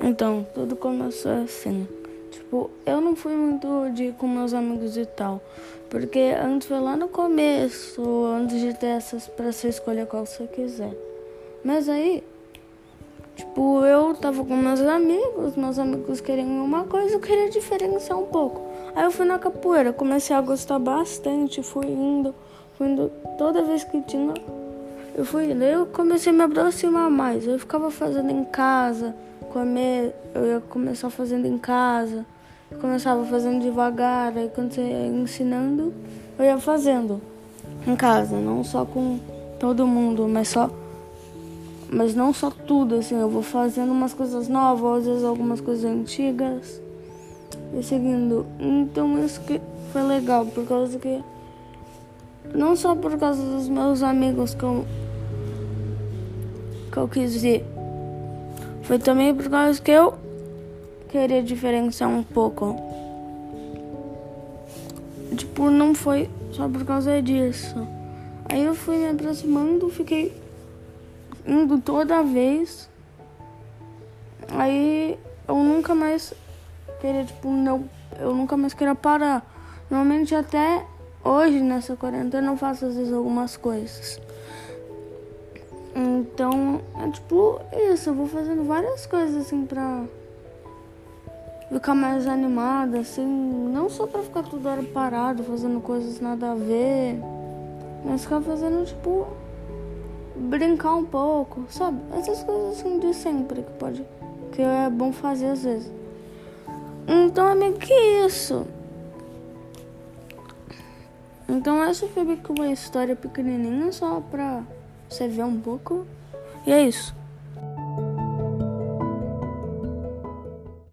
Então, tudo começou assim. Tipo, eu não fui muito de ir com meus amigos e tal. Porque antes foi lá no começo, antes de ter essas pra você escolher qual você quiser. Mas aí, tipo, eu tava com meus amigos, meus amigos queriam uma coisa, eu queria diferenciar um pouco. Aí eu fui na capoeira, comecei a gostar bastante, fui indo, fui indo toda vez que tinha. Eu fui eu comecei a me aproximar mais. Eu ficava fazendo em casa, comer, eu ia começar fazendo em casa, começava fazendo devagar, aí quando você ia ensinando, eu ia fazendo em casa, não só com todo mundo, mas só mas não só tudo, assim, eu vou fazendo umas coisas novas, às vezes algumas coisas antigas e seguindo. Então isso que foi legal, por causa que não só por causa dos meus amigos que eu, que eu quis ir, foi também por causa que eu queria diferenciar um pouco. Tipo, não foi só por causa disso. Aí eu fui me aproximando, fiquei indo toda vez. Aí eu nunca mais queria, tipo, não, eu nunca mais queria parar. Normalmente até hoje nessa quarentena eu faço às vezes algumas coisas. Então, é tipo isso, eu vou fazendo várias coisas assim pra ficar mais animada, assim, não só pra ficar toda hora parado, fazendo coisas nada a ver, mas ficar fazendo, tipo, brincar um pouco, sabe? Essas coisas assim de sempre que pode, que é bom fazer às vezes. Então é meio que isso. Então essa foi meio que uma história pequenininha só pra você ver um pouco. E é isso.